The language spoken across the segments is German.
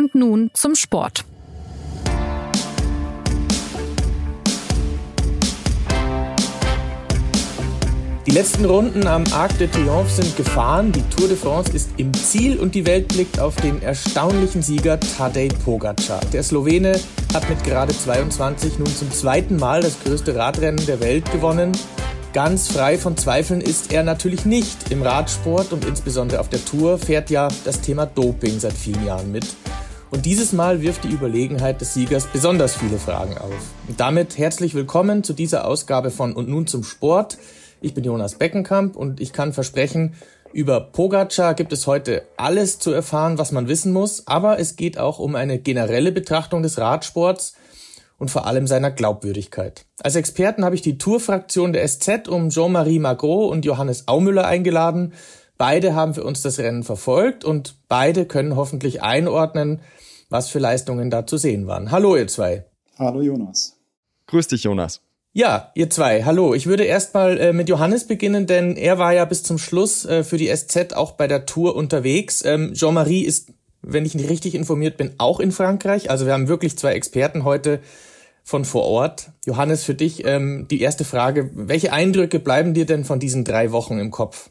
Und nun zum Sport. Die letzten Runden am Arc de Triomphe sind gefahren, die Tour de France ist im Ziel und die Welt blickt auf den erstaunlichen Sieger Tadej Pogacar. Der Slowene hat mit gerade 22 nun zum zweiten Mal das größte Radrennen der Welt gewonnen. Ganz frei von Zweifeln ist er natürlich nicht. Im Radsport und insbesondere auf der Tour fährt ja das Thema Doping seit vielen Jahren mit. Und dieses Mal wirft die Überlegenheit des Siegers besonders viele Fragen auf. Und damit herzlich willkommen zu dieser Ausgabe von Und nun zum Sport. Ich bin Jonas Beckenkamp und ich kann versprechen, über Pogacar gibt es heute alles zu erfahren, was man wissen muss, aber es geht auch um eine generelle Betrachtung des Radsports und vor allem seiner Glaubwürdigkeit. Als Experten habe ich die Tourfraktion der SZ um Jean-Marie Magro und Johannes Aumüller eingeladen. Beide haben für uns das Rennen verfolgt und beide können hoffentlich einordnen, was für Leistungen da zu sehen waren. Hallo ihr zwei. Hallo Jonas. Grüß dich Jonas. Ja, ihr zwei, hallo. Ich würde erstmal äh, mit Johannes beginnen, denn er war ja bis zum Schluss äh, für die SZ auch bei der Tour unterwegs. Ähm, Jean-Marie ist, wenn ich nicht richtig informiert bin, auch in Frankreich. Also wir haben wirklich zwei Experten heute von vor Ort. Johannes, für dich ähm, die erste Frage. Welche Eindrücke bleiben dir denn von diesen drei Wochen im Kopf?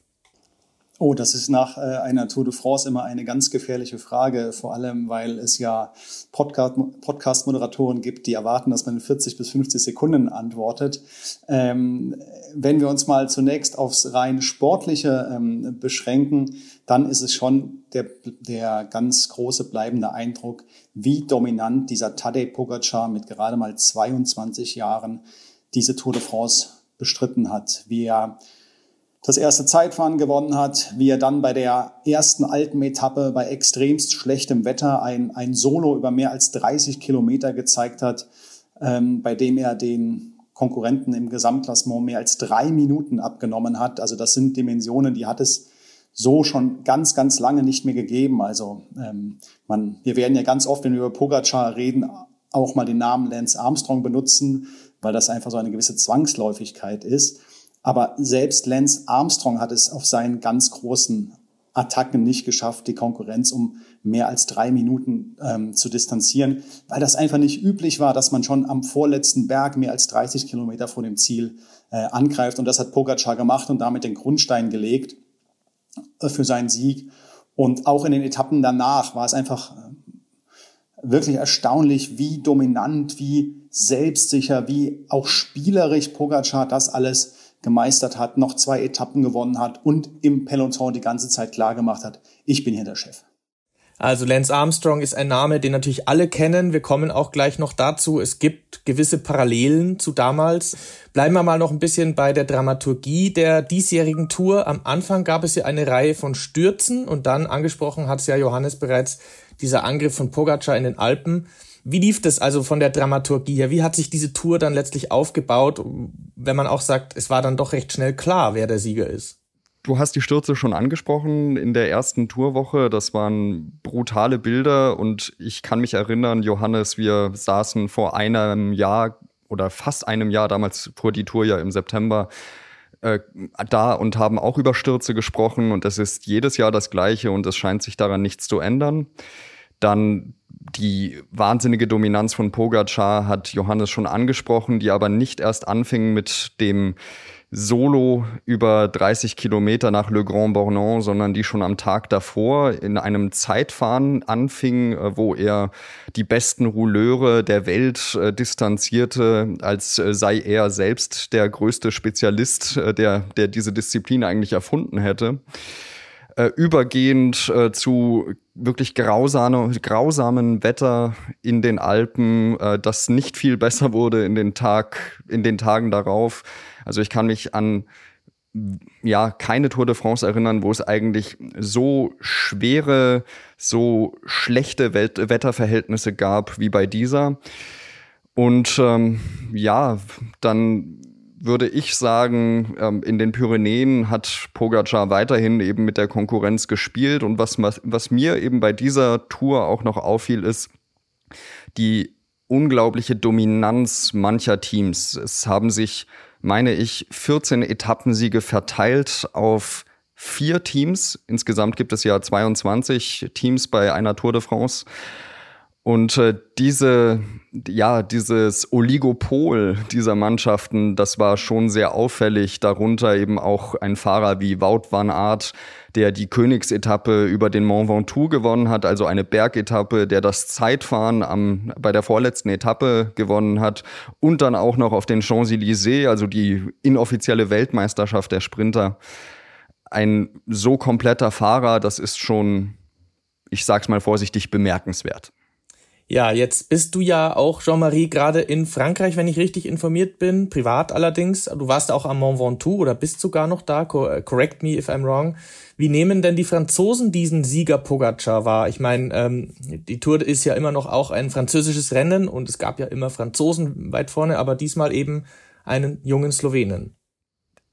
Oh, das ist nach äh, einer Tour de France immer eine ganz gefährliche Frage, vor allem weil es ja Podcast-Moderatoren gibt, die erwarten, dass man in 40 bis 50 Sekunden antwortet. Ähm, wenn wir uns mal zunächst aufs rein sportliche ähm, beschränken, dann ist es schon der, der ganz große bleibende Eindruck, wie dominant dieser Tadej Pogacar mit gerade mal 22 Jahren diese Tour de France bestritten hat, wie er das erste Zeitfahren gewonnen hat, wie er dann bei der ersten Alpenetappe bei extremst schlechtem Wetter ein, ein Solo über mehr als 30 Kilometer gezeigt hat, ähm, bei dem er den Konkurrenten im Gesamtklassement mehr als drei Minuten abgenommen hat. Also das sind Dimensionen, die hat es so schon ganz, ganz lange nicht mehr gegeben. Also ähm, man, wir werden ja ganz oft, wenn wir über Pogacar reden, auch mal den Namen Lance Armstrong benutzen, weil das einfach so eine gewisse Zwangsläufigkeit ist. Aber selbst Lance Armstrong hat es auf seinen ganz großen Attacken nicht geschafft, die Konkurrenz um mehr als drei Minuten ähm, zu distanzieren, weil das einfach nicht üblich war, dass man schon am vorletzten Berg mehr als 30 Kilometer vor dem Ziel äh, angreift. Und das hat Pogacar gemacht und damit den Grundstein gelegt äh, für seinen Sieg. Und auch in den Etappen danach war es einfach äh, wirklich erstaunlich, wie dominant, wie selbstsicher, wie auch spielerisch Pogacar das alles gemeistert hat, noch zwei Etappen gewonnen hat und im Peloton die ganze Zeit klar gemacht hat, ich bin hier der Chef. Also Lance Armstrong ist ein Name, den natürlich alle kennen. Wir kommen auch gleich noch dazu. Es gibt gewisse Parallelen zu damals. Bleiben wir mal noch ein bisschen bei der Dramaturgie der diesjährigen Tour. Am Anfang gab es ja eine Reihe von Stürzen und dann angesprochen hat es ja Johannes bereits dieser Angriff von Pogacar in den Alpen. Wie lief das also von der Dramaturgie her? Wie hat sich diese Tour dann letztlich aufgebaut, wenn man auch sagt, es war dann doch recht schnell klar, wer der Sieger ist? Du hast die Stürze schon angesprochen in der ersten Tourwoche. Das waren brutale Bilder und ich kann mich erinnern, Johannes, wir saßen vor einem Jahr oder fast einem Jahr, damals vor die Tour ja im September, äh, da und haben auch über Stürze gesprochen und es ist jedes Jahr das Gleiche und es scheint sich daran nichts zu ändern. Dann die wahnsinnige Dominanz von Pogacar hat Johannes schon angesprochen, die aber nicht erst anfing mit dem Solo über 30 Kilometer nach Le Grand Bornand, sondern die schon am Tag davor in einem Zeitfahren anfing, äh, wo er die besten Rouleure der Welt äh, distanzierte, als äh, sei er selbst der größte Spezialist, äh, der, der diese Disziplin eigentlich erfunden hätte äh, übergehend äh, zu wirklich grausame, grausamen Wetter in den Alpen, äh, das nicht viel besser wurde in den Tag, in den Tagen darauf. Also ich kann mich an ja keine Tour de France erinnern, wo es eigentlich so schwere, so schlechte Welt Wetterverhältnisse gab wie bei dieser. Und ähm, ja, dann würde ich sagen, ähm, in den Pyrenäen hat Pogacar weiterhin eben mit der Konkurrenz gespielt. Und was, was mir eben bei dieser Tour auch noch auffiel, ist die unglaubliche Dominanz mancher Teams. Es haben sich, meine ich, 14 Etappensiege verteilt auf vier Teams. Insgesamt gibt es ja 22 Teams bei einer Tour de France. Und äh, diese, ja, dieses Oligopol dieser Mannschaften, das war schon sehr auffällig. Darunter eben auch ein Fahrer wie Wout van Aert, der die Königsetappe über den Mont Ventoux gewonnen hat, also eine Bergetappe, der das Zeitfahren am, bei der vorletzten Etappe gewonnen hat und dann auch noch auf den Champs-Élysées, also die inoffizielle Weltmeisterschaft der Sprinter. Ein so kompletter Fahrer, das ist schon, ich sag's mal vorsichtig, bemerkenswert. Ja, jetzt bist du ja auch, Jean-Marie, gerade in Frankreich, wenn ich richtig informiert bin, privat allerdings. Du warst auch am Mont Ventoux oder bist sogar noch da. Äh, correct me if I'm wrong. Wie nehmen denn die Franzosen diesen Sieger Pogacar wahr? Ich meine, ähm, die Tour ist ja immer noch auch ein französisches Rennen und es gab ja immer Franzosen weit vorne, aber diesmal eben einen jungen Slowenen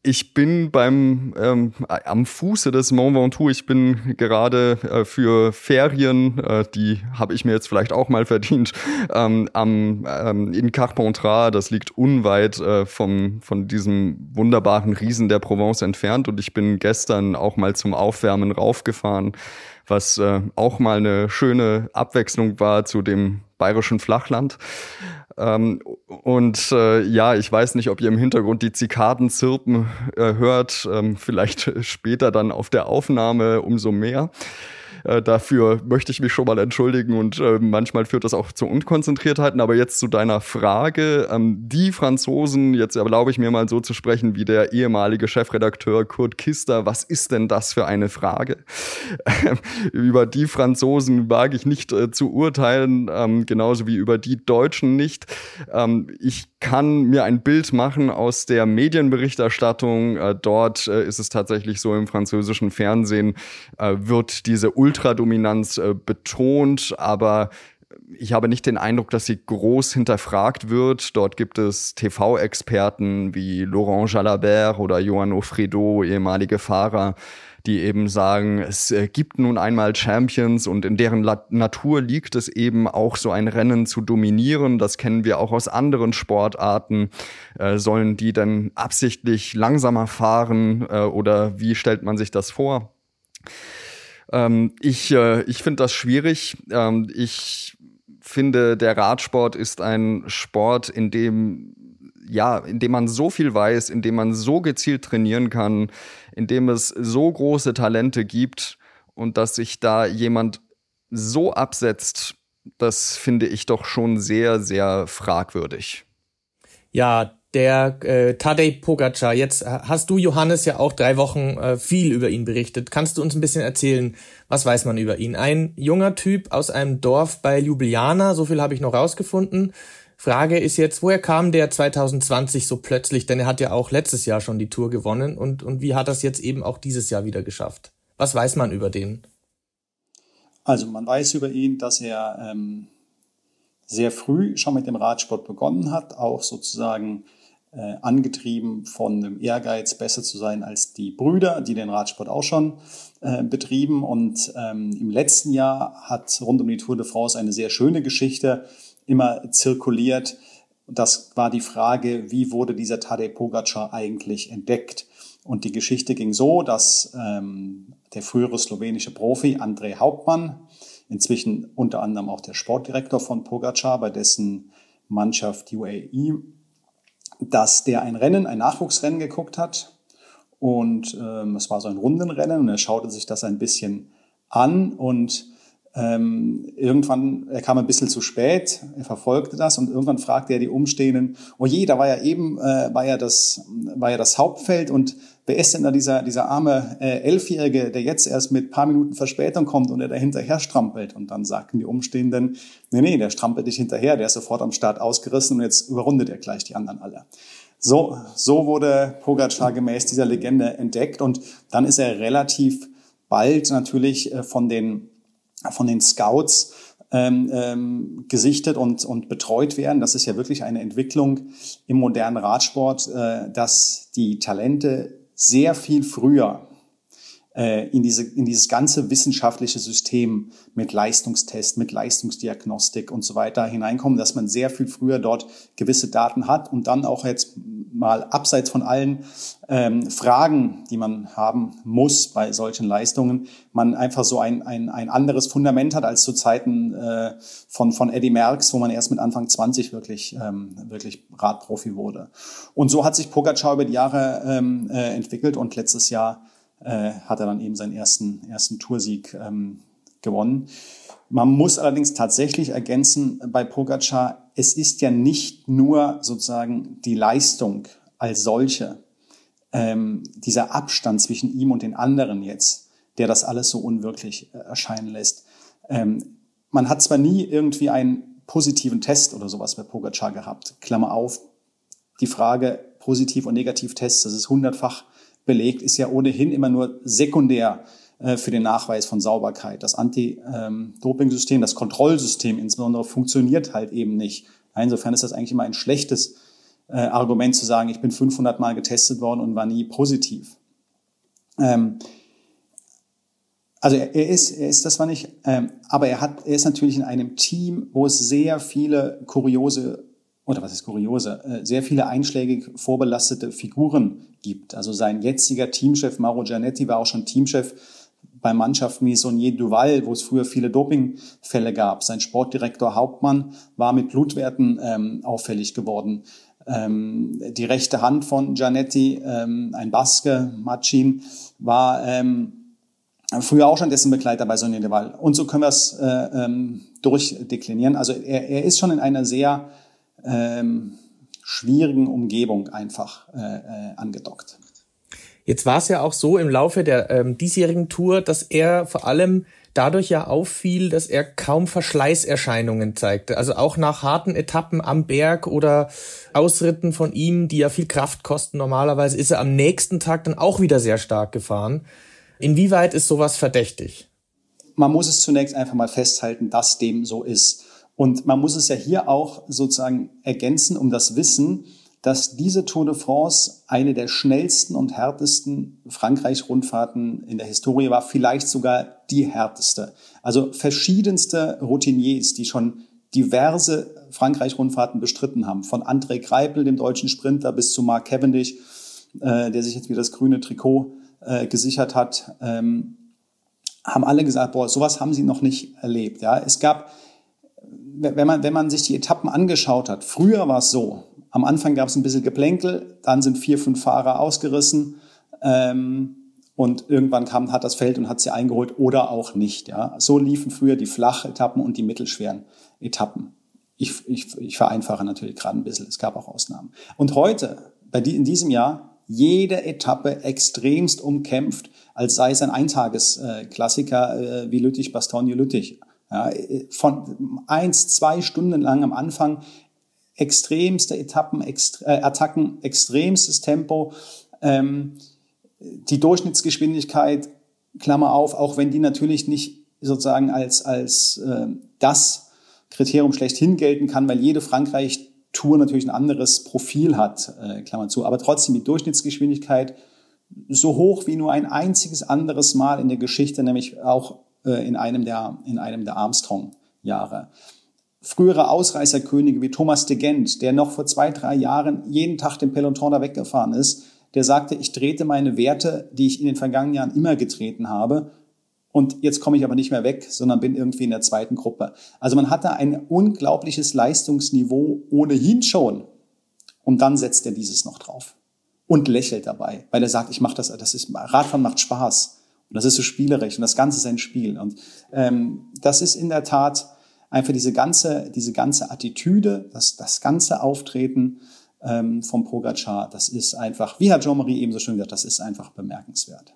ich bin beim ähm, am Fuße des Mont Ventoux. Ich bin gerade äh, für Ferien, äh, die habe ich mir jetzt vielleicht auch mal verdient, ähm, am ähm, in Carpentras. Das liegt unweit äh, vom von diesem wunderbaren Riesen der Provence entfernt. Und ich bin gestern auch mal zum Aufwärmen raufgefahren, was äh, auch mal eine schöne Abwechslung war zu dem bayerischen Flachland. Ähm, und äh, ja, ich weiß nicht, ob ihr im Hintergrund die Zikaden zirpen äh, hört. Ähm, vielleicht später dann auf der Aufnahme umso mehr. Äh, dafür möchte ich mich schon mal entschuldigen und äh, manchmal führt das auch zu Unkonzentriertheiten. Aber jetzt zu deiner Frage. Ähm, die Franzosen, jetzt erlaube ich mir mal so zu sprechen wie der ehemalige Chefredakteur Kurt Kister. Was ist denn das für eine Frage? über die Franzosen wage ich nicht äh, zu urteilen, ähm, genauso wie über die Deutschen nicht. Ähm, ich kann mir ein Bild machen aus der Medienberichterstattung. Äh, dort äh, ist es tatsächlich so im französischen Fernsehen, äh, wird diese Ultradominanz äh, betont, aber ich habe nicht den Eindruck, dass sie groß hinterfragt wird. Dort gibt es TV-Experten wie Laurent Jalabert oder Johan Ofredo, ehemalige Fahrer, die eben sagen, es äh, gibt nun einmal Champions und in deren La Natur liegt es eben auch so ein Rennen zu dominieren. Das kennen wir auch aus anderen Sportarten. Äh, sollen die dann absichtlich langsamer fahren äh, oder wie stellt man sich das vor? Ähm, ich äh, ich finde das schwierig. Ähm, ich finde, der Radsport ist ein Sport, in dem ja, in dem man so viel weiß, in dem man so gezielt trainieren kann, in dem es so große Talente gibt und dass sich da jemand so absetzt, das finde ich doch schon sehr, sehr fragwürdig. Ja, der äh, Tadej Pogacar. Jetzt hast du, Johannes, ja auch drei Wochen äh, viel über ihn berichtet. Kannst du uns ein bisschen erzählen, was weiß man über ihn? Ein junger Typ aus einem Dorf bei Ljubljana, so viel habe ich noch rausgefunden. Frage ist jetzt, woher kam der 2020 so plötzlich? Denn er hat ja auch letztes Jahr schon die Tour gewonnen und, und wie hat es jetzt eben auch dieses Jahr wieder geschafft? Was weiß man über den? Also man weiß über ihn, dass er ähm, sehr früh schon mit dem Radsport begonnen hat, auch sozusagen äh, angetrieben von dem Ehrgeiz, besser zu sein als die Brüder, die den Radsport auch schon äh, betrieben. Und ähm, im letzten Jahr hat rund um die Tour de France eine sehr schöne Geschichte immer zirkuliert. Das war die Frage, wie wurde dieser Tadej Pogacar eigentlich entdeckt? Und die Geschichte ging so, dass ähm, der frühere slowenische Profi André Hauptmann, inzwischen unter anderem auch der Sportdirektor von Pogacar, bei dessen Mannschaft UAE dass der ein Rennen, ein Nachwuchsrennen geguckt hat. Und ähm, es war so ein Rundenrennen und er schaute sich das ein bisschen an und ähm, irgendwann, er kam ein bisschen zu spät, er verfolgte das und irgendwann fragte er die Umstehenden, oh je, da war ja eben, äh, war ja das, war ja das Hauptfeld und wer ist denn da dieser, dieser arme äh, Elfjährige, der jetzt erst mit paar Minuten Verspätung kommt und er da hinterher strampelt? Und dann sagten die Umstehenden, nee, nee, der strampelt nicht hinterher, der ist sofort am Start ausgerissen und jetzt überrundet er gleich die anderen alle. So, so wurde Pogacar gemäß dieser Legende entdeckt und dann ist er relativ bald natürlich äh, von den von den Scouts ähm, ähm, gesichtet und, und betreut werden. Das ist ja wirklich eine Entwicklung im modernen Radsport, äh, dass die Talente sehr viel früher äh, in, diese, in dieses ganze wissenschaftliche System mit Leistungstest, mit Leistungsdiagnostik und so weiter hineinkommen, dass man sehr viel früher dort gewisse Daten hat und dann auch jetzt mal abseits von allen ähm, Fragen, die man haben muss bei solchen Leistungen, man einfach so ein, ein, ein anderes Fundament hat als zu Zeiten äh, von, von Eddie Merckx, wo man erst mit Anfang 20 wirklich, ähm, wirklich Radprofi wurde. Und so hat sich Pogacar über die Jahre ähm, äh, entwickelt und letztes Jahr äh, hat er dann eben seinen ersten, ersten Toursieg ähm, gewonnen. Man muss allerdings tatsächlich ergänzen bei Pogacar, es ist ja nicht nur sozusagen die Leistung als solche, ähm, dieser Abstand zwischen ihm und den anderen jetzt, der das alles so unwirklich äh, erscheinen lässt. Ähm, man hat zwar nie irgendwie einen positiven Test oder sowas bei Pogacar gehabt, Klammer auf, die Frage Positiv- und Negativtests, das ist hundertfach belegt, ist ja ohnehin immer nur sekundär für den Nachweis von Sauberkeit. Das Anti-Doping-System, das Kontrollsystem insbesondere funktioniert halt eben nicht. Insofern ist das eigentlich immer ein schlechtes äh, Argument zu sagen, ich bin 500 Mal getestet worden und war nie positiv. Ähm, also er, ist, er ist das war nicht, ähm, aber er hat, er ist natürlich in einem Team, wo es sehr viele kuriose oder was ist kuriose, äh, sehr viele einschlägig vorbelastete Figuren gibt. Also sein jetziger Teamchef Mauro Gianetti war auch schon Teamchef bei Mannschaften wie Sonier Duval, wo es früher viele Dopingfälle gab. Sein Sportdirektor Hauptmann war mit Blutwerten ähm, auffällig geworden. Ähm, die rechte Hand von Gianetti, ähm, ein Baske, Machin, war ähm, früher auch schon dessen Begleiter bei de Waal. Und so können wir es äh, ähm, durchdeklinieren. Also er, er ist schon in einer sehr ähm, schwierigen Umgebung einfach äh, äh, angedockt. Jetzt war es ja auch so im Laufe der ähm, diesjährigen Tour, dass er vor allem dadurch ja auffiel, dass er kaum Verschleißerscheinungen zeigte. Also auch nach harten Etappen am Berg oder Ausritten von ihm, die ja viel Kraft kosten normalerweise, ist er am nächsten Tag dann auch wieder sehr stark gefahren. Inwieweit ist sowas verdächtig? Man muss es zunächst einfach mal festhalten, dass dem so ist. Und man muss es ja hier auch sozusagen ergänzen um das Wissen, dass diese Tour de France eine der schnellsten und härtesten Frankreich-Rundfahrten in der Historie war, vielleicht sogar die härteste. Also verschiedenste Routiniers, die schon diverse Frankreich-Rundfahrten bestritten haben, von André Greipel, dem deutschen Sprinter, bis zu Mark Cavendish, äh, der sich jetzt wieder das grüne Trikot äh, gesichert hat, ähm, haben alle gesagt, boah, sowas haben sie noch nicht erlebt. Ja, es gab, wenn man, wenn man sich die Etappen angeschaut hat, früher war es so, am Anfang gab es ein bisschen Geplänkel, dann sind vier, fünf Fahrer ausgerissen ähm, und irgendwann kam, hat das Feld und hat sie eingeholt oder auch nicht. Ja. So liefen früher die Flachetappen und die mittelschweren Etappen. Ich, ich, ich vereinfache natürlich gerade ein bisschen, es gab auch Ausnahmen. Und heute, bei die, in diesem Jahr, jede Etappe extremst umkämpft, als sei es ein Eintagesklassiker äh, wie Lüttich, Bastogne, Lüttich. Ja, von eins, zwei Stunden lang am Anfang extremste Etappen, extre äh, Attacken, extremstes Tempo, ähm, die Durchschnittsgeschwindigkeit, Klammer auf, auch wenn die natürlich nicht sozusagen als, als äh, das Kriterium schlechthin gelten kann, weil jede Frankreich-Tour natürlich ein anderes Profil hat, äh, Klammer zu. Aber trotzdem die Durchschnittsgeschwindigkeit so hoch wie nur ein einziges anderes Mal in der Geschichte, nämlich auch äh, in einem der, in einem der Armstrong-Jahre frühere Ausreißerkönige wie Thomas de Gent, der noch vor zwei, drei Jahren jeden Tag den Peloton da weggefahren ist, der sagte, ich trete meine Werte, die ich in den vergangenen Jahren immer getreten habe, und jetzt komme ich aber nicht mehr weg, sondern bin irgendwie in der zweiten Gruppe. Also man hat da ein unglaubliches Leistungsniveau ohnehin schon. Und dann setzt er dieses noch drauf und lächelt dabei, weil er sagt, ich mache das, das ist Radfahren macht Spaß und das ist so spielerisch und das Ganze ist ein Spiel. Und ähm, das ist in der Tat einfach diese ganze, diese ganze Attitüde, das, das ganze Auftreten ähm, vom Pogacar, das ist einfach, wie Herr Jean-Marie eben so schön gesagt, das ist einfach bemerkenswert.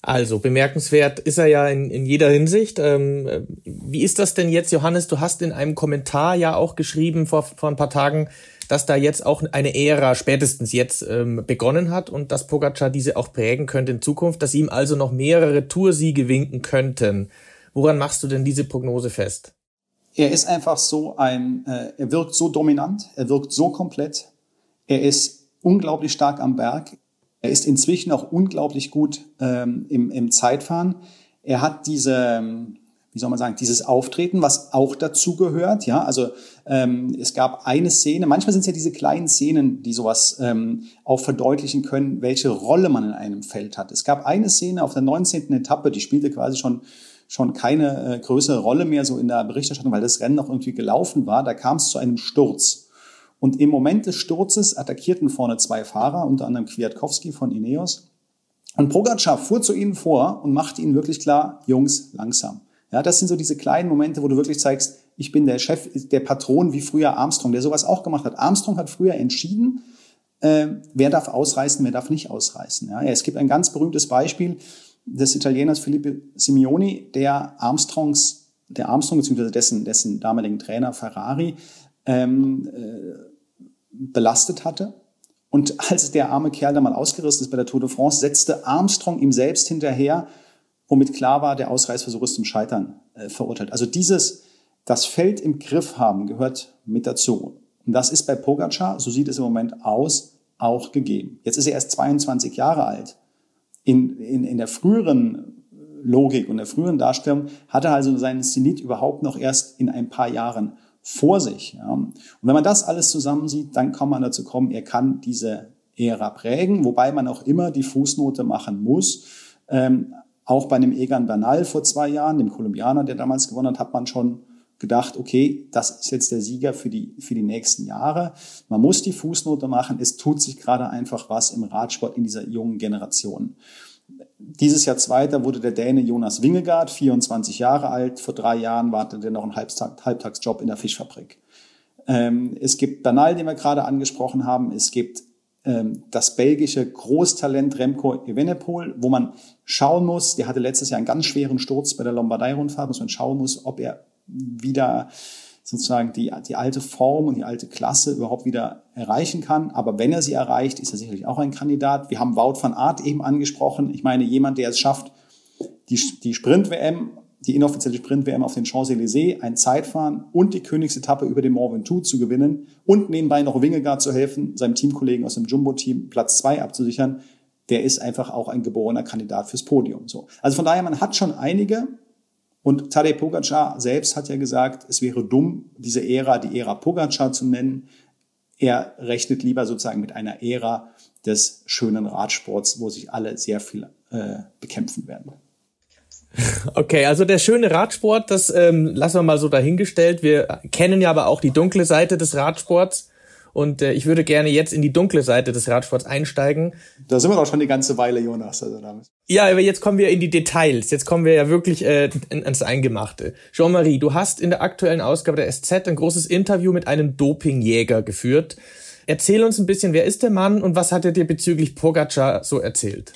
Also bemerkenswert ist er ja in, in jeder Hinsicht. Ähm, wie ist das denn jetzt, Johannes? Du hast in einem Kommentar ja auch geschrieben vor, vor ein paar Tagen, dass da jetzt auch eine Ära spätestens jetzt ähm, begonnen hat und dass Pogacar diese auch prägen könnte in Zukunft, dass ihm also noch mehrere Toursiege winken könnten. Woran machst du denn diese Prognose fest? Er ist einfach so ein, äh, er wirkt so dominant, er wirkt so komplett, er ist unglaublich stark am Berg, er ist inzwischen auch unglaublich gut ähm, im, im Zeitfahren. Er hat diese, ähm, wie soll man sagen, dieses Auftreten, was auch dazu gehört. Ja, also ähm, es gab eine Szene. Manchmal sind es ja diese kleinen Szenen, die sowas ähm, auch verdeutlichen können, welche Rolle man in einem Feld hat. Es gab eine Szene auf der 19. Etappe, die spielte quasi schon schon keine äh, größere Rolle mehr so in der Berichterstattung, weil das Rennen noch irgendwie gelaufen war. Da kam es zu einem Sturz. Und im Moment des Sturzes attackierten vorne zwei Fahrer, unter anderem Kwiatkowski von Ineos. Und Pogacar fuhr zu ihnen vor und machte ihnen wirklich klar, Jungs, langsam. Ja, das sind so diese kleinen Momente, wo du wirklich zeigst, ich bin der Chef, der Patron, wie früher Armstrong, der sowas auch gemacht hat. Armstrong hat früher entschieden, äh, wer darf ausreißen, wer darf nicht ausreißen. Ja, es gibt ein ganz berühmtes Beispiel des Italieners Filippo Simeoni, der Armstrongs, der Armstrong bzw. dessen, dessen damaligen Trainer Ferrari ähm, äh, belastet hatte. Und als der arme Kerl da mal ausgerissen ist bei der Tour de France, setzte Armstrong ihm selbst hinterher, womit klar war, der Ausreißversuch ist zum Scheitern äh, verurteilt. Also dieses das Feld im Griff haben gehört mit dazu. Und das ist bei Pogacar, so sieht es im Moment aus, auch gegeben. Jetzt ist er erst 22 Jahre alt. In, in, in der früheren Logik und der früheren Darstellung hat er also seinen Zenit überhaupt noch erst in ein paar Jahren vor sich. Ja. Und wenn man das alles zusammensieht, dann kann man dazu kommen, er kann diese Ära prägen, wobei man auch immer die Fußnote machen muss. Ähm, auch bei einem Egan Bernal vor zwei Jahren, dem Kolumbianer, der damals gewonnen hat, hat man schon gedacht, okay, das ist jetzt der Sieger für die, für die nächsten Jahre. Man muss die Fußnote machen. Es tut sich gerade einfach was im Radsport in dieser jungen Generation. Dieses Jahr Zweiter wurde der Däne Jonas Wingegaard, 24 Jahre alt. Vor drei Jahren wartete er noch einen Halbtag, Halbtagsjob in der Fischfabrik. Ähm, es gibt Bernal, den wir gerade angesprochen haben. Es gibt ähm, das belgische Großtalent Remco Evenepoel, wo man schauen muss, der hatte letztes Jahr einen ganz schweren Sturz bei der Lombardei-Rundfahrt, muss man schauen muss, ob er wieder sozusagen die, die alte Form und die alte Klasse überhaupt wieder erreichen kann. Aber wenn er sie erreicht, ist er sicherlich auch ein Kandidat. Wir haben Wout van Aert eben angesprochen. Ich meine, jemand, der es schafft, die, die Sprint-WM, die inoffizielle Sprint-WM auf den Champs-Élysées, ein Zeitfahren und die Königsetappe über den Mont Ventoux zu gewinnen und nebenbei noch Wingegaard zu helfen, seinem Teamkollegen aus dem Jumbo-Team Platz zwei abzusichern, der ist einfach auch ein geborener Kandidat fürs Podium. So. Also von daher, man hat schon einige, und Tadej Pogacar selbst hat ja gesagt, es wäre dumm, diese Ära die Ära Pogacar zu nennen. Er rechnet lieber sozusagen mit einer Ära des schönen Radsports, wo sich alle sehr viel äh, bekämpfen werden. Okay, also der schöne Radsport, das ähm, lassen wir mal so dahingestellt. Wir kennen ja aber auch die dunkle Seite des Radsports. Und äh, ich würde gerne jetzt in die dunkle Seite des Radsports einsteigen. Da sind wir doch schon eine ganze Weile, Jonas. Also damit. Ja, aber jetzt kommen wir in die Details. Jetzt kommen wir ja wirklich äh, ins Eingemachte. Jean-Marie, du hast in der aktuellen Ausgabe der SZ ein großes Interview mit einem Dopingjäger geführt. Erzähl uns ein bisschen, wer ist der Mann und was hat er dir bezüglich Pogacar so erzählt?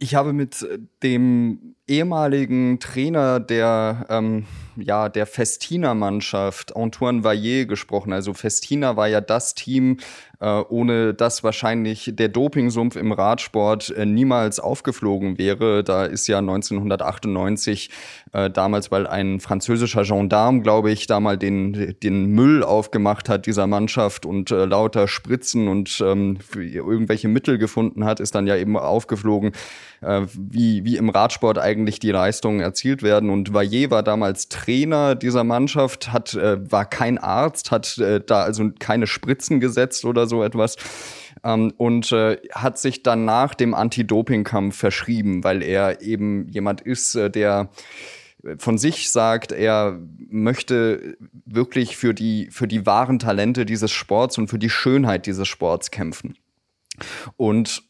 Ich habe mit dem ehemaligen Trainer der ähm, ja, der Festina-Mannschaft, Antoine Vaillet, gesprochen. Also Festina war ja das Team, ohne das wahrscheinlich der Dopingsumpf im Radsport äh, niemals aufgeflogen wäre. Da ist ja 1998 äh, damals, weil ein französischer Gendarm, glaube ich, da mal den, den Müll aufgemacht hat dieser Mannschaft und äh, lauter Spritzen und ähm, irgendwelche Mittel gefunden hat, ist dann ja eben aufgeflogen, äh, wie, wie im Radsport eigentlich die Leistungen erzielt werden. Und Vaillet war damals Trainer dieser Mannschaft, hat, äh, war kein Arzt, hat äh, da also keine Spritzen gesetzt oder so etwas. Ähm, und äh, hat sich dann nach dem Anti-Doping-Kampf verschrieben, weil er eben jemand ist, äh, der von sich sagt, er möchte wirklich für die, für die wahren Talente dieses Sports und für die Schönheit dieses Sports kämpfen. Und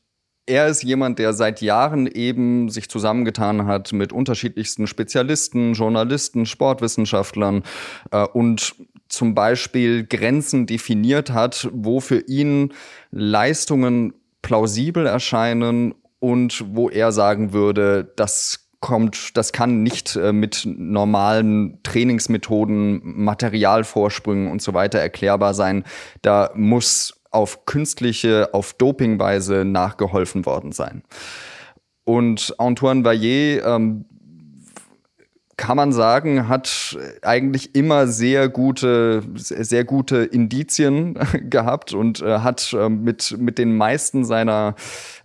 er ist jemand, der seit Jahren eben sich zusammengetan hat mit unterschiedlichsten Spezialisten, Journalisten, Sportwissenschaftlern äh, und zum Beispiel Grenzen definiert hat, wo für ihn Leistungen plausibel erscheinen und wo er sagen würde, das kommt, das kann nicht äh, mit normalen Trainingsmethoden, Materialvorsprüngen und so weiter erklärbar sein. Da muss auf künstliche, auf Dopingweise nachgeholfen worden sein. Und Antoine Vaillet, ähm, kann man sagen, hat eigentlich immer sehr gute, sehr gute Indizien gehabt und äh, hat äh, mit, mit den meisten seiner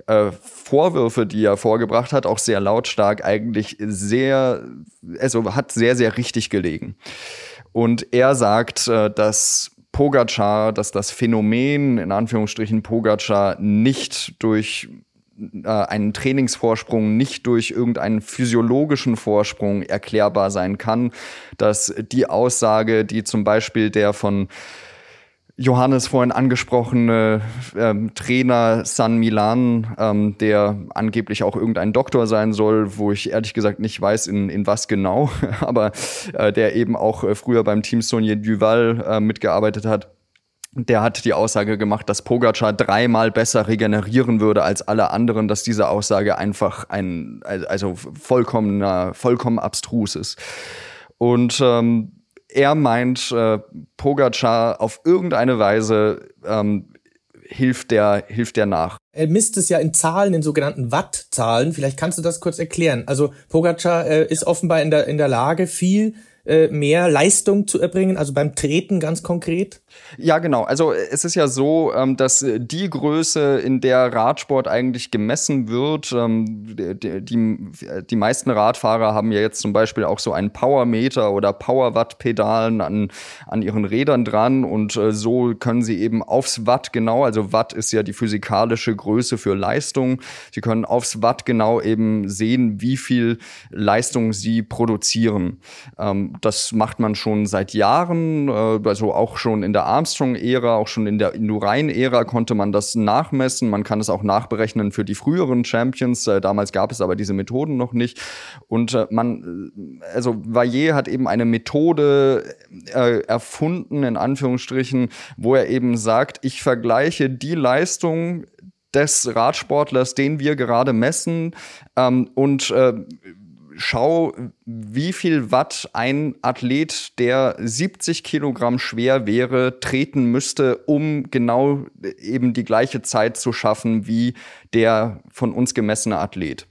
äh, Vorwürfe, die er vorgebracht hat, auch sehr lautstark eigentlich sehr, also hat sehr, sehr richtig gelegen. Und er sagt, äh, dass Pogacar, dass das Phänomen in Anführungsstrichen Pogacar nicht durch äh, ein Trainingsvorsprung nicht durch irgendeinen physiologischen Vorsprung erklärbar sein kann, dass die Aussage, die zum Beispiel der von Johannes vorhin angesprochene ähm, Trainer San Milan, ähm, der angeblich auch irgendein Doktor sein soll, wo ich ehrlich gesagt nicht weiß, in, in was genau, aber äh, der eben auch äh, früher beim Team Sonier Duval äh, mitgearbeitet hat. Der hat die Aussage gemacht, dass Pogacar dreimal besser regenerieren würde als alle anderen, dass diese Aussage einfach ein, also vollkommen, vollkommen abstrus ist. Und ähm, er meint, äh, Pogacar auf irgendeine Weise ähm, hilft der, hilft der nach. Er misst es ja in Zahlen, in sogenannten Wattzahlen. Vielleicht kannst du das kurz erklären. Also Pogacar äh, ist offenbar in der, in der Lage, viel äh, mehr Leistung zu erbringen, also beim Treten ganz konkret? Ja, genau. Also es ist ja so, ähm, dass die Größe, in der Radsport eigentlich gemessen wird, ähm, die, die, die meisten Radfahrer haben ja jetzt zum Beispiel auch so einen Powermeter oder Powerwatt-Pedalen an, an ihren Rädern dran und äh, so können sie eben aufs Watt genau, also Watt ist ja die physikalische Größe für Leistung, sie können aufs Watt genau eben sehen, wie viel Leistung sie produzieren. Ähm, das macht man schon seit Jahren, äh, also auch schon in der Armstrong-Ära, auch schon in der Indurain-Ära konnte man das nachmessen. Man kann es auch nachberechnen für die früheren Champions. Äh, damals gab es aber diese Methoden noch nicht. Und äh, man, also Vaillet hat eben eine Methode erfunden, in Anführungsstrichen, wo er eben sagt, ich vergleiche die Leistung des Radsportlers, den wir gerade messen, ähm, und äh, schau, wie viel Watt ein Athlet, der 70 Kilogramm schwer wäre, treten müsste, um genau eben die gleiche Zeit zu schaffen wie der von uns gemessene Athlet.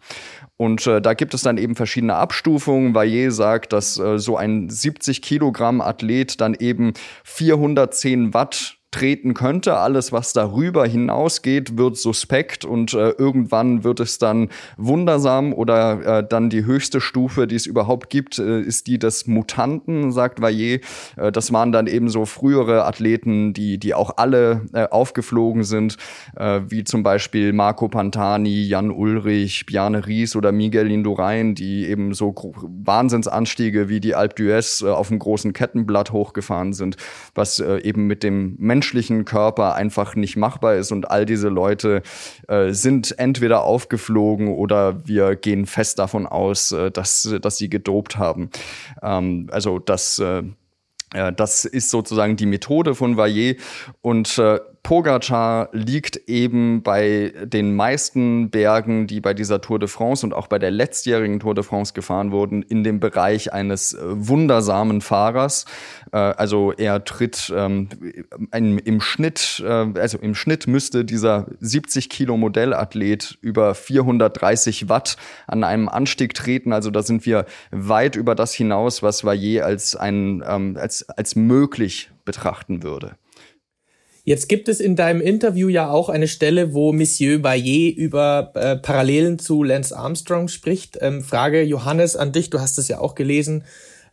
Und äh, da gibt es dann eben verschiedene Abstufungen. Vaillet sagt, dass äh, so ein 70 Kilogramm Athlet dann eben 410 Watt treten könnte. Alles, was darüber hinausgeht, wird suspekt und äh, irgendwann wird es dann wundersam oder äh, dann die höchste Stufe, die es überhaupt gibt, äh, ist die des Mutanten, sagt Vaillet. Äh, das waren dann eben so frühere Athleten, die, die auch alle äh, aufgeflogen sind, äh, wie zum Beispiel Marco Pantani, Jan Ulrich, Bjarne Ries oder Miguel Indurain, die eben so Wahnsinnsanstiege wie die Alpe d'Huez auf dem großen Kettenblatt hochgefahren sind, was eben mit dem Menschen menschlichen Körper einfach nicht machbar ist und all diese Leute äh, sind entweder aufgeflogen oder wir gehen fest davon aus, äh, dass, dass sie gedopt haben. Ähm, also das äh, das ist sozusagen die Methode von Vaillet und äh, Pogacar liegt eben bei den meisten Bergen, die bei dieser Tour de France und auch bei der letztjährigen Tour de France gefahren wurden, in dem Bereich eines äh, wundersamen Fahrers. Äh, also er tritt ähm, im Schnitt, äh, also im Schnitt müsste dieser 70 Kilo Modellathlet über 430 Watt an einem Anstieg treten. Also da sind wir weit über das hinaus, was Vaillet als ein ähm, als als möglich betrachten würde. Jetzt gibt es in deinem Interview ja auch eine Stelle, wo Monsieur Baillet über äh, Parallelen zu Lance Armstrong spricht. Ähm, Frage Johannes an dich, du hast es ja auch gelesen.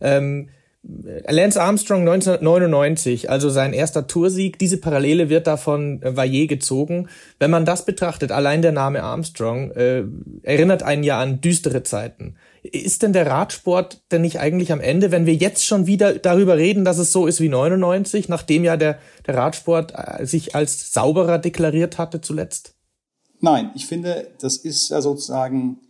Ähm, Lance Armstrong 1999, also sein erster Toursieg, diese Parallele wird da von Vaillet gezogen. Wenn man das betrachtet, allein der Name Armstrong äh, erinnert einen ja an düstere Zeiten. Ist denn der Radsport denn nicht eigentlich am Ende, wenn wir jetzt schon wieder darüber reden, dass es so ist wie 99, nachdem ja der, der Radsport äh, sich als sauberer deklariert hatte zuletzt? Nein, ich finde, das ist ja sozusagen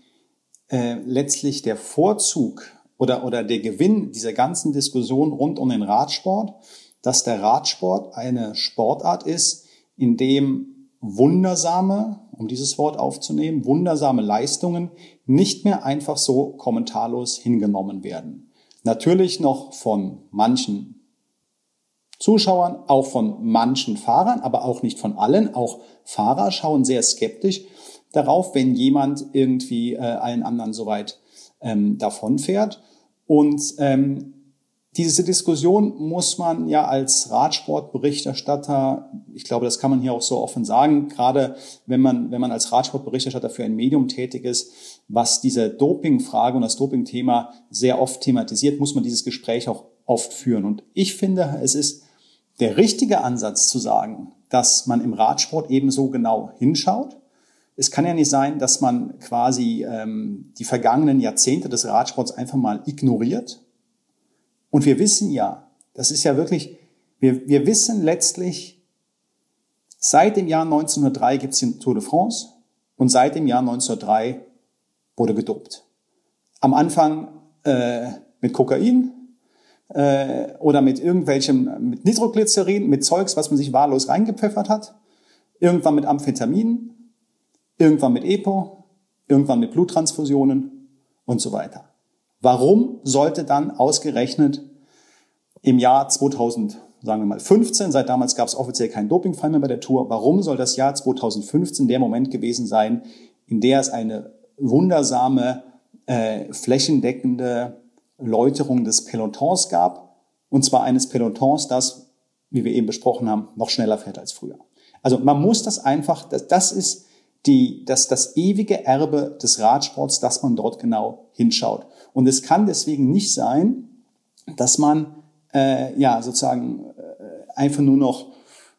äh, letztlich der Vorzug oder, oder der Gewinn dieser ganzen Diskussion rund um den Radsport, dass der Radsport eine Sportart ist, in dem wundersame, um dieses Wort aufzunehmen, wundersame Leistungen nicht mehr einfach so kommentarlos hingenommen werden. Natürlich noch von manchen Zuschauern, auch von manchen Fahrern, aber auch nicht von allen. Auch Fahrer schauen sehr skeptisch darauf, wenn jemand irgendwie äh, allen anderen soweit ähm, davonfährt. Und ähm, diese Diskussion muss man ja als Radsportberichterstatter, ich glaube, das kann man hier auch so offen sagen, gerade wenn man, wenn man als Radsportberichterstatter für ein Medium tätig ist, was diese Dopingfrage und das Dopingthema sehr oft thematisiert, muss man dieses Gespräch auch oft führen. Und ich finde, es ist der richtige Ansatz zu sagen, dass man im Radsport ebenso genau hinschaut es kann ja nicht sein, dass man quasi ähm, die vergangenen Jahrzehnte des Radsports einfach mal ignoriert. Und wir wissen ja, das ist ja wirklich, wir, wir wissen letztlich, seit dem Jahr 1903 gibt es den Tour de France und seit dem Jahr 1903 wurde gedopt. Am Anfang äh, mit Kokain äh, oder mit irgendwelchem, mit Nitroglycerin, mit Zeugs, was man sich wahllos reingepfeffert hat. Irgendwann mit Amphetaminen irgendwann mit EPO, irgendwann mit Bluttransfusionen und so weiter. Warum sollte dann ausgerechnet im Jahr 2000, sagen wir mal 15, seit damals gab es offiziell keinen Dopingfall mehr bei der Tour, warum soll das Jahr 2015 der Moment gewesen sein, in der es eine wundersame, äh, flächendeckende Läuterung des Pelotons gab, und zwar eines Pelotons, das, wie wir eben besprochen haben, noch schneller fährt als früher. Also man muss das einfach, das, das ist die, das, das ewige Erbe des Radsports, dass man dort genau hinschaut. Und es kann deswegen nicht sein, dass man äh, ja sozusagen äh, einfach nur noch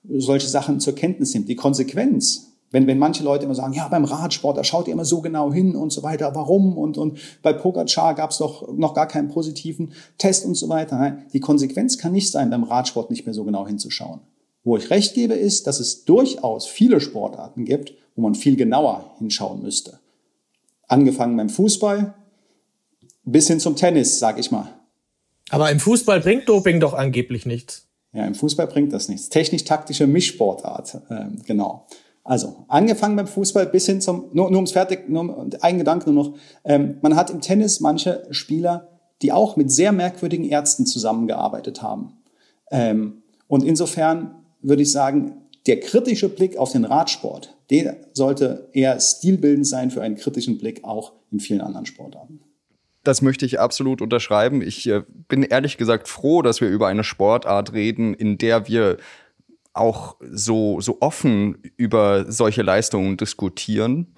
solche Sachen zur Kenntnis nimmt. Die Konsequenz, wenn, wenn manche Leute immer sagen, ja, beim Radsport, da schaut ihr immer so genau hin und so weiter, warum? Und, und bei Pogacar gab es doch noch gar keinen positiven Test und so weiter. Die Konsequenz kann nicht sein, beim Radsport nicht mehr so genau hinzuschauen. Wo ich recht gebe, ist, dass es durchaus viele Sportarten gibt, wo man viel genauer hinschauen müsste. Angefangen beim Fußball bis hin zum Tennis, sag ich mal. Aber im Fußball bringt Doping doch angeblich nichts. Ja, im Fußball bringt das nichts. Technisch-taktische Mischsportart, äh, genau. Also, angefangen beim Fußball bis hin zum, nur, nur ums Fertig, nur ein Gedanke nur noch. Ähm, man hat im Tennis manche Spieler, die auch mit sehr merkwürdigen Ärzten zusammengearbeitet haben. Ähm, und insofern würde ich sagen, der kritische Blick auf den Radsport, der sollte eher stilbildend sein für einen kritischen Blick auch in vielen anderen Sportarten. Das möchte ich absolut unterschreiben. Ich äh, bin ehrlich gesagt froh, dass wir über eine Sportart reden, in der wir auch so, so offen über solche Leistungen diskutieren.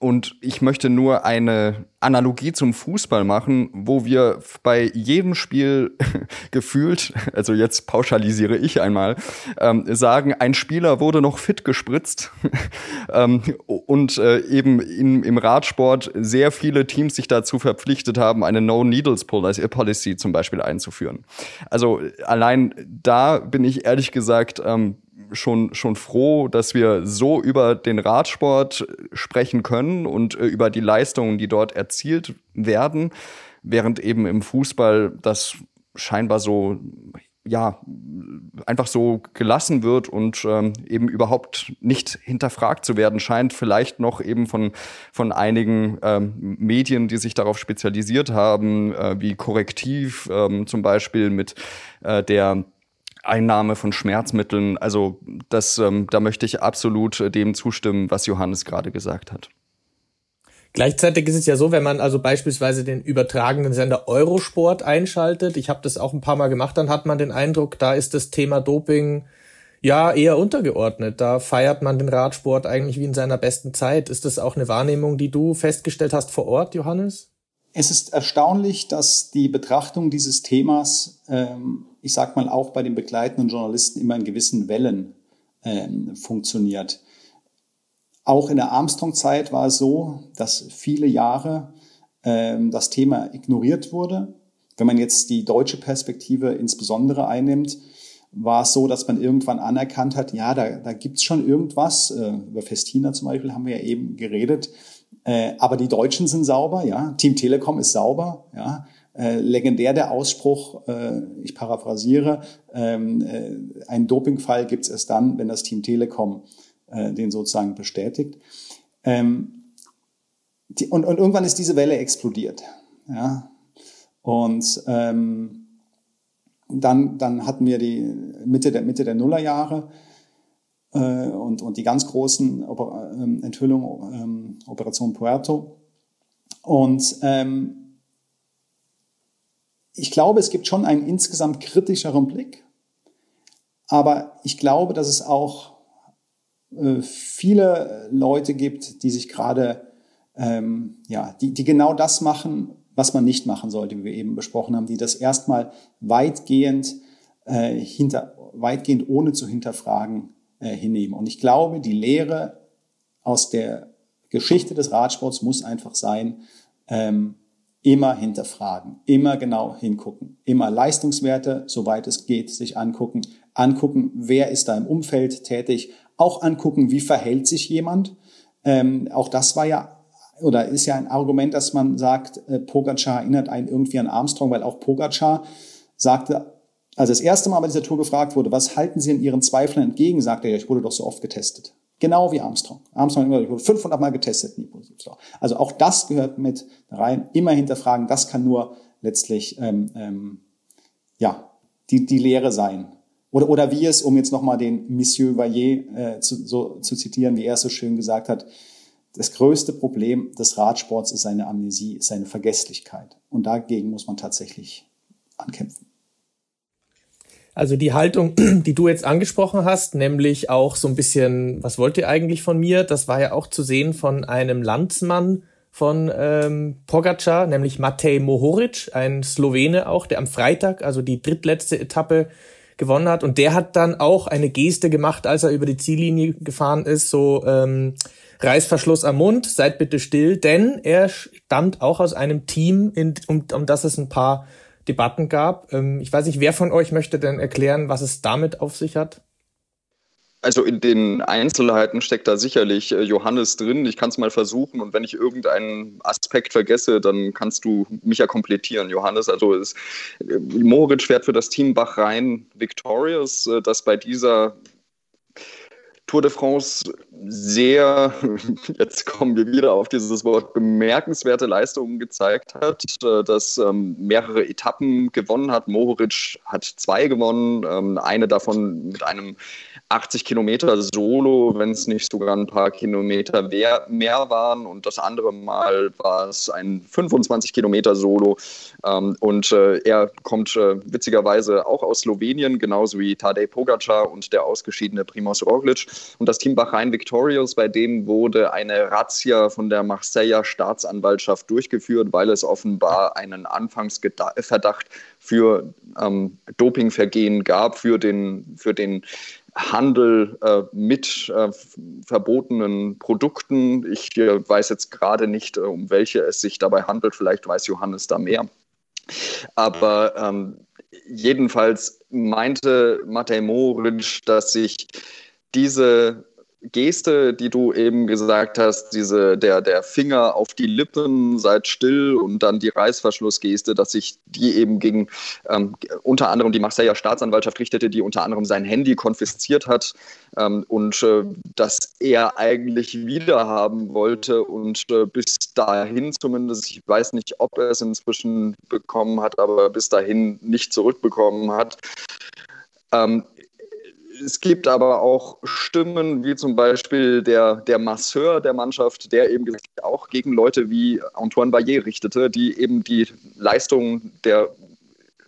Und ich möchte nur eine Analogie zum Fußball machen, wo wir bei jedem Spiel gefühlt, also jetzt pauschalisiere ich einmal, ähm, sagen, ein Spieler wurde noch fit gespritzt ähm, und äh, eben in, im Radsport sehr viele Teams sich dazu verpflichtet haben, eine No-Needles-Policy zum Beispiel einzuführen. Also allein da bin ich ehrlich gesagt ähm, schon, schon froh, dass wir so über den Radsport sprechen können und äh, über die Leistungen, die dort erzielt werden, während eben im Fußball das scheinbar so ja, einfach so gelassen wird und ähm, eben überhaupt nicht hinterfragt zu werden scheint, vielleicht noch eben von, von einigen ähm, Medien, die sich darauf spezialisiert haben, äh, wie Korrektiv ähm, zum Beispiel mit äh, der Einnahme von Schmerzmitteln. Also das, ähm, da möchte ich absolut äh, dem zustimmen, was Johannes gerade gesagt hat. Gleichzeitig ist es ja so, wenn man also beispielsweise den übertragenen Sender Eurosport einschaltet, ich habe das auch ein paar Mal gemacht, dann hat man den Eindruck, da ist das Thema Doping ja eher untergeordnet. Da feiert man den Radsport eigentlich wie in seiner besten Zeit. Ist das auch eine Wahrnehmung, die du festgestellt hast vor Ort, Johannes? Es ist erstaunlich, dass die Betrachtung dieses Themas ähm, ich sag mal, auch bei den begleitenden Journalisten immer in gewissen Wellen ähm, funktioniert. Auch in der Armstrong-Zeit war es so, dass viele Jahre ähm, das Thema ignoriert wurde. Wenn man jetzt die deutsche Perspektive insbesondere einnimmt, war es so, dass man irgendwann anerkannt hat, ja, da, da gibt's schon irgendwas. Äh, über Festina zum Beispiel haben wir ja eben geredet. Äh, aber die Deutschen sind sauber, ja. Team Telekom ist sauber, ja. Äh, legendär der Ausspruch, äh, ich paraphrasiere, ähm, äh, ein Dopingfall gibt es erst dann, wenn das Team Telekom äh, den sozusagen bestätigt. Ähm, die, und, und irgendwann ist diese Welle explodiert. Ja? Und ähm, dann, dann hatten wir die Mitte der, Mitte der Nullerjahre äh, und, und die ganz großen Oper ähm, Enthüllungen, ähm, Operation Puerto. Und ähm, ich glaube, es gibt schon einen insgesamt kritischeren Blick, aber ich glaube, dass es auch äh, viele Leute gibt, die sich gerade, ähm, ja, die, die genau das machen, was man nicht machen sollte, wie wir eben besprochen haben, die das erstmal weitgehend äh, hinter, weitgehend ohne zu hinterfragen äh, hinnehmen. Und ich glaube, die Lehre aus der Geschichte des Radsports muss einfach sein, ähm, immer hinterfragen, immer genau hingucken, immer Leistungswerte, soweit es geht, sich angucken, angucken, wer ist da im Umfeld tätig, auch angucken, wie verhält sich jemand. Ähm, auch das war ja oder ist ja ein Argument, dass man sagt, äh, Pogacar erinnert einen irgendwie an Armstrong, weil auch Pogacar sagte, als das erste Mal bei dieser Tour gefragt wurde, was halten Sie in Ihren Zweifeln entgegen, sagte er, ich wurde doch so oft getestet. Genau wie Armstrong. Armstrong wurde 500 Mal getestet, nie positiv. Also auch das gehört mit rein. Immer hinterfragen. Das kann nur letztlich ähm, ähm, ja die die Lehre sein. Oder oder wie es, um jetzt nochmal den Monsieur Vaillet äh, zu, so zu zitieren, wie er es so schön gesagt hat, das größte Problem des Radsports ist seine Amnesie, ist seine Vergesslichkeit. Und dagegen muss man tatsächlich ankämpfen. Also die Haltung, die du jetzt angesprochen hast, nämlich auch so ein bisschen, was wollt ihr eigentlich von mir? Das war ja auch zu sehen von einem Landsmann von ähm, Pogacar, nämlich Matej Mohoric, ein Slowene auch, der am Freitag, also die drittletzte Etappe gewonnen hat. Und der hat dann auch eine Geste gemacht, als er über die Ziellinie gefahren ist, so ähm, Reißverschluss am Mund, seid bitte still, denn er stammt auch aus einem Team, in, um, um das es ein paar Debatten gab. Ähm, ich weiß nicht, wer von euch möchte denn erklären, was es damit auf sich hat? Also in den Einzelheiten steckt da sicherlich äh, Johannes drin. Ich kann es mal versuchen und wenn ich irgendeinen Aspekt vergesse, dann kannst du mich ja komplettieren, Johannes. Also es, äh, Moritz fährt für das Team Bachrhein Victorious, äh, das bei dieser Tour de France sehr, jetzt kommen wir wieder auf dieses Wort, bemerkenswerte Leistungen gezeigt hat, äh, dass ähm, mehrere Etappen gewonnen hat. Mohoric hat zwei gewonnen, ähm, eine davon mit einem 80 Kilometer Solo, wenn es nicht sogar ein paar Kilometer mehr, waren. Und das andere Mal war es ein 25 Kilometer Solo. Ähm, und äh, er kommt äh, witzigerweise auch aus Slowenien, genauso wie Tadej Pogacar und der ausgeschiedene Primoz Roglic. Und das Team Bahrain Victorious, bei dem wurde eine Razzia von der Marseiller Staatsanwaltschaft durchgeführt, weil es offenbar einen Anfangsverdacht für ähm, Dopingvergehen gab, für den, für den Handel äh, mit äh, verbotenen Produkten. Ich äh, weiß jetzt gerade nicht, äh, um welche es sich dabei handelt. Vielleicht weiß Johannes da mehr. Aber ähm, jedenfalls meinte Matej Moric, dass sich diese Geste, die du eben gesagt hast, diese, der, der Finger auf die Lippen, seid still und dann die Reißverschlussgeste, dass sich die eben gegen ähm, unter anderem die Marseiller Staatsanwaltschaft richtete, die unter anderem sein Handy konfisziert hat ähm, und äh, dass er eigentlich wiederhaben wollte und äh, bis dahin zumindest, ich weiß nicht, ob er es inzwischen bekommen hat, aber bis dahin nicht zurückbekommen hat. Ähm, es gibt aber auch Stimmen, wie zum Beispiel der, der Masseur der Mannschaft, der eben auch gegen Leute wie Antoine Bayer richtete, die eben die Leistung der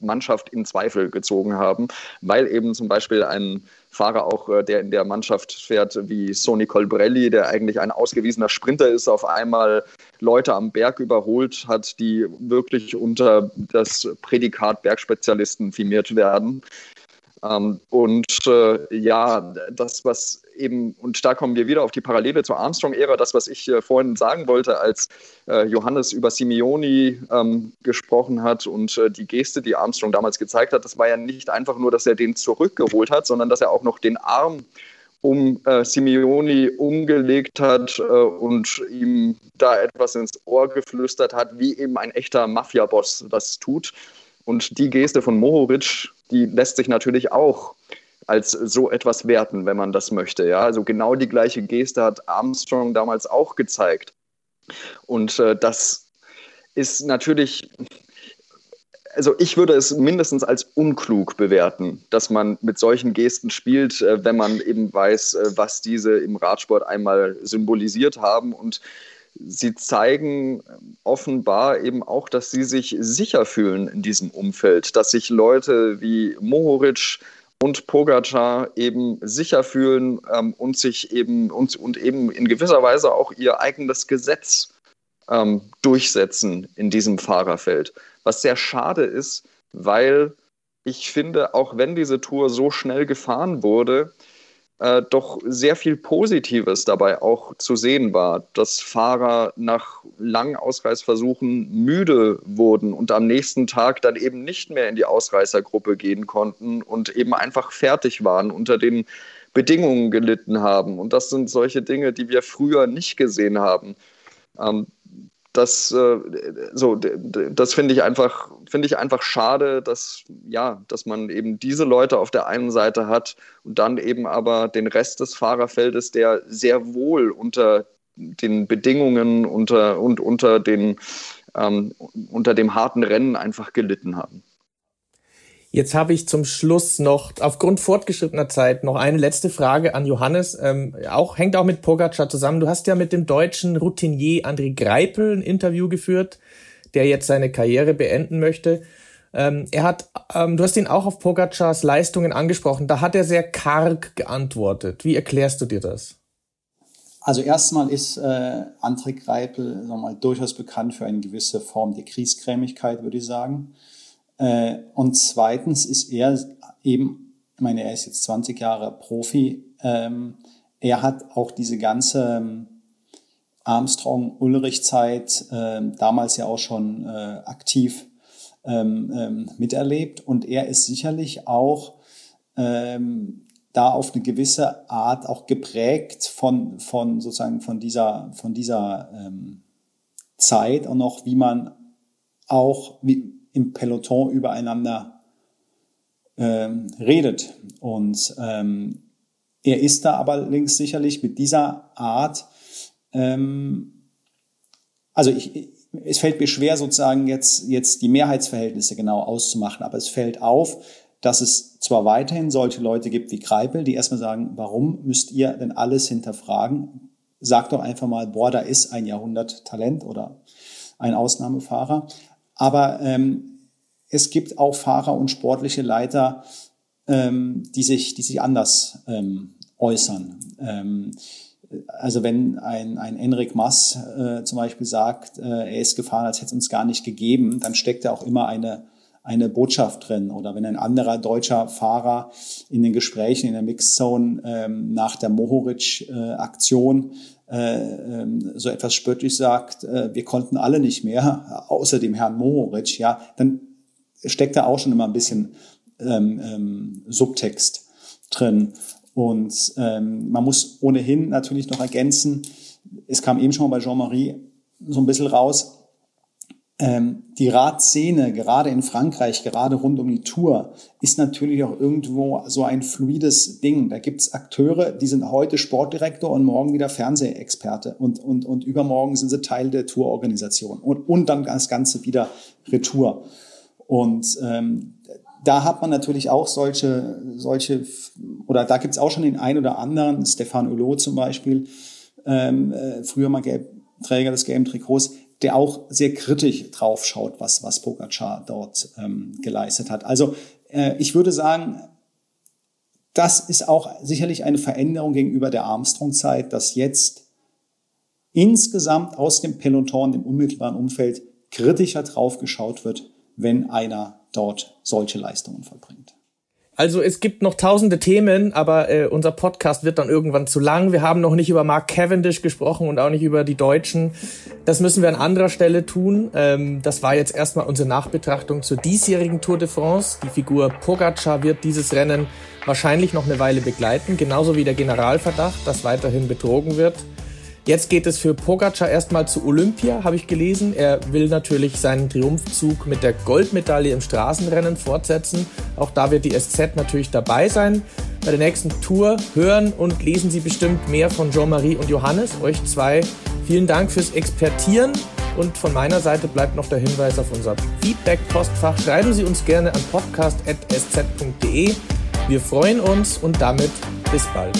Mannschaft in Zweifel gezogen haben, weil eben zum Beispiel ein Fahrer auch, äh, der in der Mannschaft fährt, wie Sonny Colbrelli, der eigentlich ein ausgewiesener Sprinter ist, auf einmal Leute am Berg überholt hat, die wirklich unter das Prädikat Bergspezialisten firmiert werden. Ähm, und äh, ja, das, was eben, und da kommen wir wieder auf die Parallele zur Armstrong-Ära, das, was ich äh, vorhin sagen wollte, als äh, Johannes über Simeoni ähm, gesprochen hat und äh, die Geste, die Armstrong damals gezeigt hat, das war ja nicht einfach nur, dass er den zurückgeholt hat, sondern dass er auch noch den Arm um äh, Simeoni umgelegt hat äh, und ihm da etwas ins Ohr geflüstert hat, wie eben ein echter Mafia-Boss das tut. Und die Geste von Mohoric, die lässt sich natürlich auch als so etwas werten, wenn man das möchte. Ja? Also genau die gleiche Geste hat Armstrong damals auch gezeigt. Und äh, das ist natürlich, also ich würde es mindestens als unklug bewerten, dass man mit solchen Gesten spielt, äh, wenn man eben weiß, äh, was diese im Radsport einmal symbolisiert haben und sie zeigen offenbar eben auch, dass sie sich sicher fühlen in diesem Umfeld, dass sich Leute wie Mohoric und Pogacar eben sicher fühlen ähm, und sich eben und, und eben in gewisser Weise auch ihr eigenes Gesetz ähm, durchsetzen in diesem Fahrerfeld. Was sehr schade ist, weil ich finde, auch wenn diese Tour so schnell gefahren wurde, äh, doch sehr viel Positives dabei auch zu sehen war, dass Fahrer nach langen Ausreißversuchen müde wurden und am nächsten Tag dann eben nicht mehr in die Ausreißergruppe gehen konnten und eben einfach fertig waren, unter den Bedingungen gelitten haben. Und das sind solche Dinge, die wir früher nicht gesehen haben. Ähm, das, äh, so, das finde ich einfach, finde ich einfach schade, dass, ja, dass man eben diese Leute auf der einen Seite hat und dann eben aber den Rest des Fahrerfeldes, der sehr wohl unter den Bedingungen unter, und unter, den, ähm, unter dem harten Rennen einfach gelitten haben. Jetzt habe ich zum Schluss noch aufgrund fortgeschrittener Zeit noch eine letzte Frage an Johannes. Ähm, auch hängt auch mit Pogacar zusammen. Du hast ja mit dem deutschen Routinier André Greipel ein Interview geführt, der jetzt seine Karriere beenden möchte. Ähm, er hat, ähm, du hast ihn auch auf Pogacars Leistungen angesprochen. Da hat er sehr karg geantwortet. Wie erklärst du dir das? Also erstmal ist äh, André Greipel mal, durchaus bekannt für eine gewisse Form der Kriegskrämigkeit, würde ich sagen. Äh, und zweitens ist er eben, ich meine, er ist jetzt 20 Jahre Profi, ähm, er hat auch diese ganze ähm, Armstrong-Ulrich-Zeit äh, damals ja auch schon äh, aktiv ähm, ähm, miterlebt. Und er ist sicherlich auch ähm, da auf eine gewisse Art auch geprägt von, von sozusagen von dieser, von dieser ähm, Zeit und auch wie man auch, wie, im Peloton übereinander ähm, redet. Und ähm, er ist da aber links sicherlich mit dieser Art, ähm, also ich, es fällt mir schwer sozusagen jetzt, jetzt die Mehrheitsverhältnisse genau auszumachen, aber es fällt auf, dass es zwar weiterhin solche Leute gibt wie Kreipel, die erstmal sagen, warum müsst ihr denn alles hinterfragen? Sagt doch einfach mal, boah, da ist ein Jahrhundert-Talent oder ein Ausnahmefahrer. Aber ähm, es gibt auch Fahrer und sportliche Leiter, ähm, die, sich, die sich anders ähm, äußern. Ähm, also wenn ein, ein Enric Mass äh, zum Beispiel sagt, äh, er ist gefahren, als hätte es uns gar nicht gegeben, dann steckt da auch immer eine, eine Botschaft drin. Oder wenn ein anderer deutscher Fahrer in den Gesprächen in der Mixzone ähm, nach der Mohoric-Aktion äh, so etwas spöttisch sagt, äh, wir konnten alle nicht mehr, außer dem Herrn Mohoric, ja, dann steckt da auch schon immer ein bisschen ähm, ähm, Subtext drin. Und ähm, man muss ohnehin natürlich noch ergänzen, es kam eben schon bei Jean-Marie so ein bisschen raus, ähm, die Radszene, gerade in Frankreich, gerade rund um die Tour, ist natürlich auch irgendwo so ein fluides Ding. Da gibt's Akteure, die sind heute Sportdirektor und morgen wieder Fernsehexperte und, und, und übermorgen sind sie Teil der Tourorganisation und, und dann das Ganze wieder Retour. Und ähm, da hat man natürlich auch solche, solche, oder da gibt's auch schon den einen oder anderen, Stefan Hulot zum Beispiel, ähm, äh, früher mal Gelb, Träger des gelben Trikots, der auch sehr kritisch drauf schaut, was, was Pogacar dort ähm, geleistet hat. Also äh, ich würde sagen, das ist auch sicherlich eine Veränderung gegenüber der Armstrong-Zeit, dass jetzt insgesamt aus dem Peloton, dem unmittelbaren Umfeld, kritischer drauf geschaut wird, wenn einer dort solche Leistungen vollbringt. Also es gibt noch tausende Themen, aber äh, unser Podcast wird dann irgendwann zu lang. Wir haben noch nicht über Mark Cavendish gesprochen und auch nicht über die Deutschen. Das müssen wir an anderer Stelle tun. Ähm, das war jetzt erstmal unsere Nachbetrachtung zur diesjährigen Tour de France. Die Figur Pogacar wird dieses Rennen wahrscheinlich noch eine Weile begleiten, genauso wie der Generalverdacht, dass weiterhin betrogen wird. Jetzt geht es für Pogacar erstmal zu Olympia, habe ich gelesen. Er will natürlich seinen Triumphzug mit der Goldmedaille im Straßenrennen fortsetzen. Auch da wird die SZ natürlich dabei sein. Bei der nächsten Tour hören und lesen Sie bestimmt mehr von Jean-Marie und Johannes. Euch zwei vielen Dank fürs Expertieren. Und von meiner Seite bleibt noch der Hinweis auf unser Feedback-Postfach. Schreiben Sie uns gerne an podcast.sz.de. Wir freuen uns und damit bis bald.